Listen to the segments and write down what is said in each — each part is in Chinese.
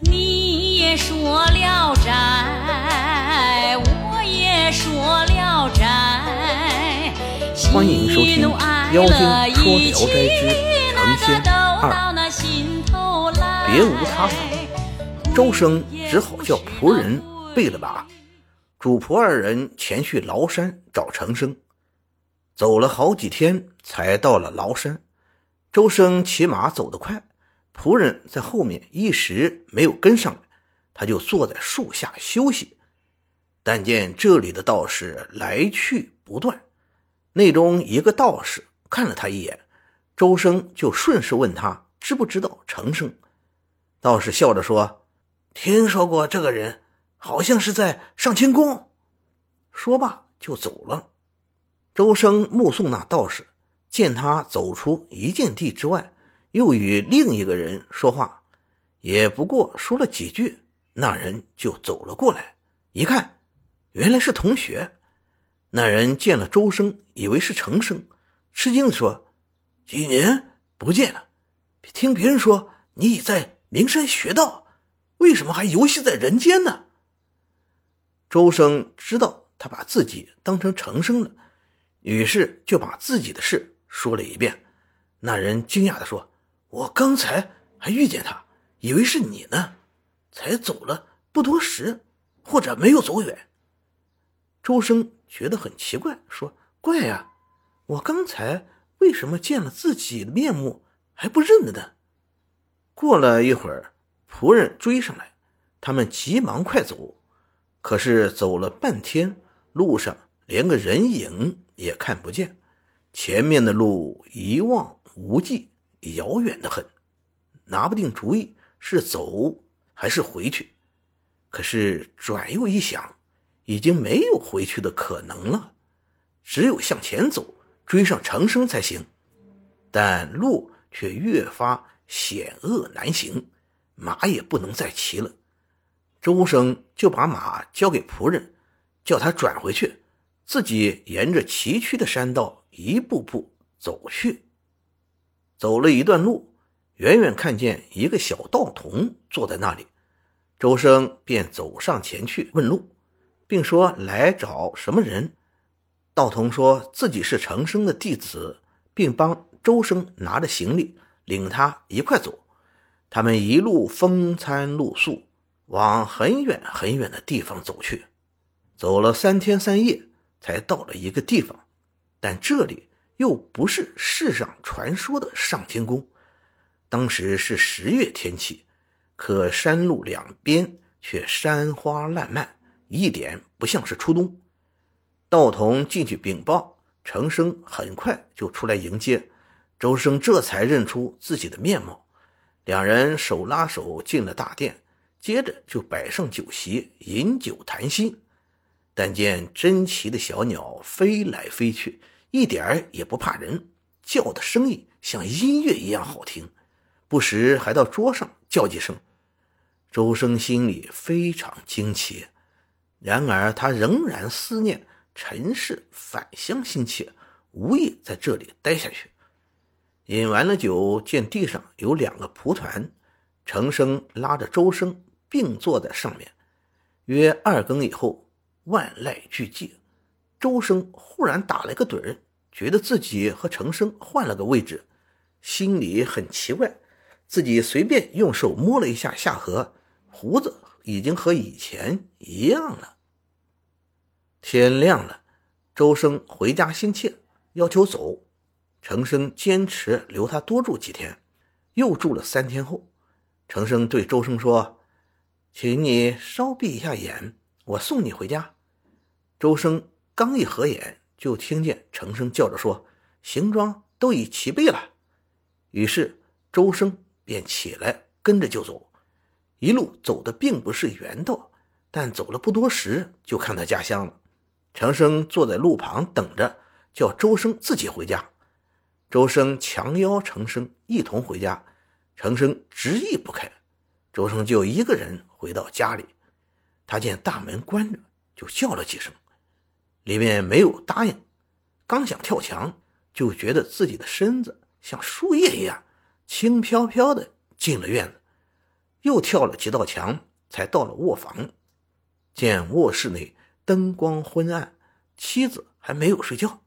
你也说《聊斋》，我也说《聊斋》。欢迎收听《妖精说聊斋之成仙二》。别无他法，周生只好叫仆人备了马，主仆二人前去崂山找程生。走了好几天，才到了崂山。周生骑马走得快。仆人在后面一时没有跟上来，他就坐在树下休息。但见这里的道士来去不断，内中一个道士看了他一眼，周生就顺势问他知不知道程生。道士笑着说：“听说过这个人，好像是在上清宫。”说罢就走了。周生目送那道士，见他走出一箭地之外。又与另一个人说话，也不过说了几句，那人就走了过来。一看，原来是同学。那人见了周生，以为是程生，吃惊的说：“几年不见了，听别人说你已在灵山学道，为什么还游戏在人间呢？”周生知道他把自己当成程生了，于是就把自己的事说了一遍。那人惊讶的说。我刚才还遇见他，以为是你呢，才走了不多时，或者没有走远。周生觉得很奇怪，说：“怪呀，我刚才为什么见了自己的面目还不认得呢？”过了一会儿，仆人追上来，他们急忙快走，可是走了半天，路上连个人影也看不见，前面的路一望无际。遥远的很，拿不定主意是走还是回去。可是转又一想，已经没有回去的可能了，只有向前走，追上程生才行。但路却越发险恶难行，马也不能再骑了。周生就把马交给仆人，叫他转回去，自己沿着崎岖的山道一步步走去。走了一段路，远远看见一个小道童坐在那里，周生便走上前去问路，并说来找什么人。道童说自己是程生的弟子，并帮周生拿着行李，领他一块走。他们一路风餐露宿，往很远很远的地方走去。走了三天三夜，才到了一个地方，但这里。又不是世上传说的上天宫，当时是十月天气，可山路两边却山花烂漫，一点不像是初冬。道童进去禀报，程生很快就出来迎接，周生这才认出自己的面貌，两人手拉手进了大殿，接着就摆上酒席，饮酒谈心。但见珍奇的小鸟飞来飞去。一点儿也不怕人，叫的声音像音乐一样好听，不时还到桌上叫几声。周生心里非常惊奇，然而他仍然思念陈氏返乡心切，无意在这里待下去。饮完了酒，见地上有两个蒲团，程生拉着周生并坐在上面。约二更以后，万籁俱寂，周生忽然打了个盹儿。觉得自己和程生换了个位置，心里很奇怪。自己随便用手摸了一下下颌，胡子已经和以前一样了。天亮了，周生回家心切，要求走。程生坚持留他多住几天，又住了三天后，程生对周生说：“请你稍闭一下眼，我送你回家。”周生刚一合眼。就听见程生叫着说：“行装都已齐备了。”于是周生便起来跟着就走，一路走的并不是原道，但走了不多时，就看到家乡了。程生坐在路旁等着，叫周生自己回家。周生强邀程生一同回家，程生执意不开，周生就一个人回到家里。他见大门关着，就叫了几声。里面没有答应，刚想跳墙，就觉得自己的身子像树叶一样轻飘飘的进了院子，又跳了几道墙，才到了卧房。见卧室内灯光昏暗，妻子还没有睡觉，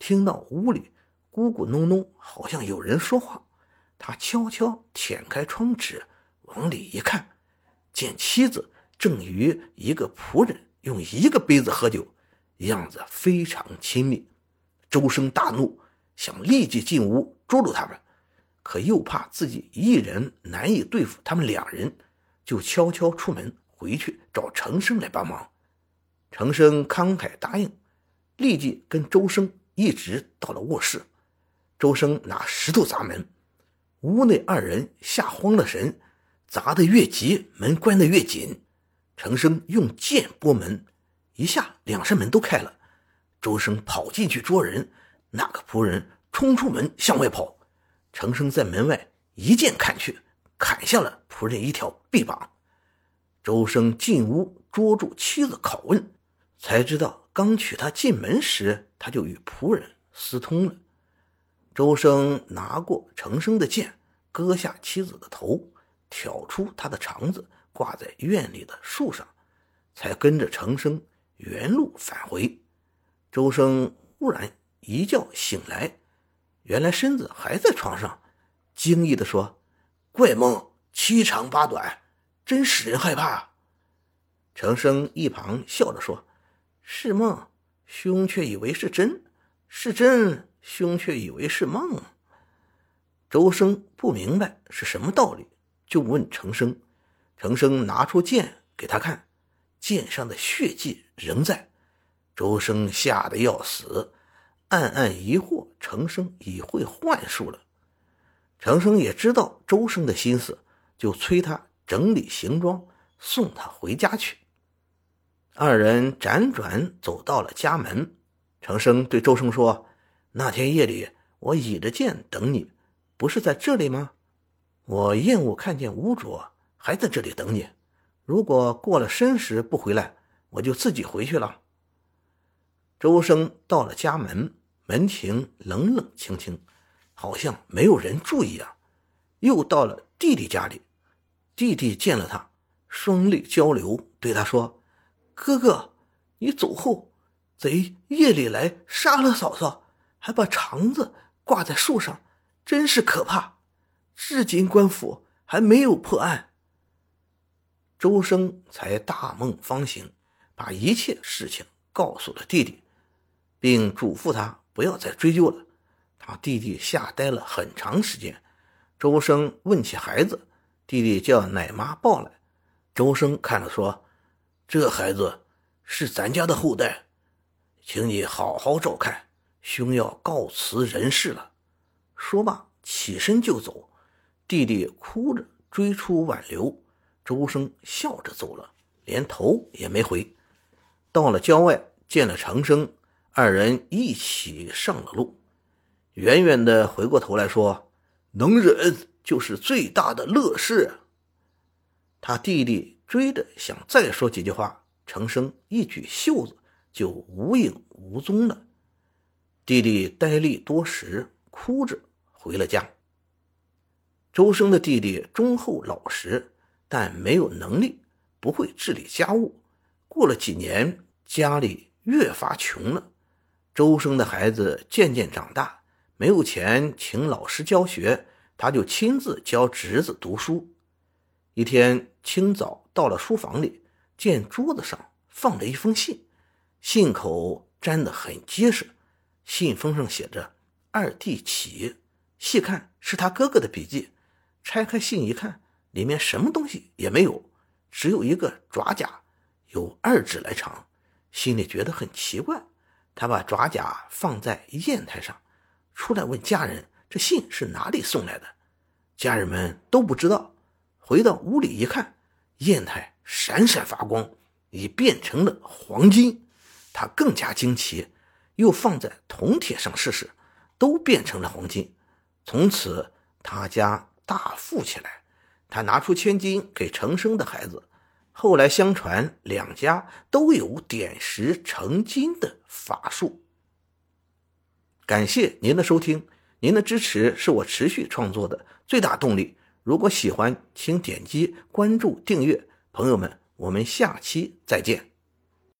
听到屋里咕咕哝哝，好像有人说话。他悄悄舔开窗纸，往里一看，见妻子正与一个仆人用一个杯子喝酒，样子非常亲密。周生大怒，想立即进屋捉住他们，可又怕自己一人难以对付他们两人，就悄悄出门回去找程生来帮忙。程生慷慨答应，立即跟周生一直到了卧室。周生拿石头砸门。屋内二人吓慌了神，砸得越急，门关得越紧。程生用剑拨门，一下两扇门都开了。周生跑进去捉人，那个仆人冲出门向外跑。程生在门外一剑砍去，砍下了仆人一条臂膀。周生进屋捉住妻子拷问，才知道刚娶她进门时，他就与仆人私通了。周生拿过程生的剑，割下妻子的头，挑出他的肠子，挂在院里的树上，才跟着程生原路返回。周生忽然一觉醒来，原来身子还在床上，惊异地说：“怪梦七长八短，真使人害怕。”程生一旁笑着说：“是梦，兄却以为是真；是真。”兄却以为是梦。周生不明白是什么道理，就问程生。程生拿出剑给他看，剑上的血迹仍在。周生吓得要死，暗暗疑惑：程生已会幻术了。程生也知道周生的心思，就催他整理行装，送他回家去。二人辗转走到了家门，程生对周生说。那天夜里，我倚着剑等你，不是在这里吗？我厌恶看见污浊，还在这里等你。如果过了申时不回来，我就自己回去了。周生到了家门，门庭冷冷清清，好像没有人注意啊。又到了弟弟家里，弟弟见了他，双泪交流，对他说：“哥哥，你走后，贼夜里来杀了嫂嫂。”还把肠子挂在树上，真是可怕！至今官府还没有破案。周生才大梦方醒，把一切事情告诉了弟弟，并嘱咐他不要再追究了。他弟弟吓呆了很长时间。周生问起孩子，弟弟叫奶妈抱来。周生看了说：“这孩子是咱家的后代，请你好好照看。”兄要告辞人世了，说罢起身就走。弟弟哭着追出挽留，周生笑着走了，连头也没回。到了郊外，见了程生，二人一起上了路。远远的回过头来说：“能忍就是最大的乐事。”他弟弟追着想再说几句话，程生一举袖子就无影无踪了。弟弟呆立多时，哭着回了家。周生的弟弟忠厚老实，但没有能力，不会治理家务。过了几年，家里越发穷了。周生的孩子渐渐长大，没有钱请老师教学，他就亲自教侄子读书。一天清早到了书房里，见桌子上放着一封信，信口粘得很结实。信封上写着“二弟启”，细看是他哥哥的笔迹。拆开信一看，里面什么东西也没有，只有一个爪甲，有二指来长。心里觉得很奇怪，他把爪甲放在砚台上，出来问家人：“这信是哪里送来的？”家人们都不知道。回到屋里一看，砚台闪闪发光，已变成了黄金。他更加惊奇。又放在铜铁上试试，都变成了黄金。从此他家大富起来。他拿出千金给程生的孩子。后来相传两家都有点石成金的法术。感谢您的收听，您的支持是我持续创作的最大动力。如果喜欢，请点击关注订阅。朋友们，我们下期再见。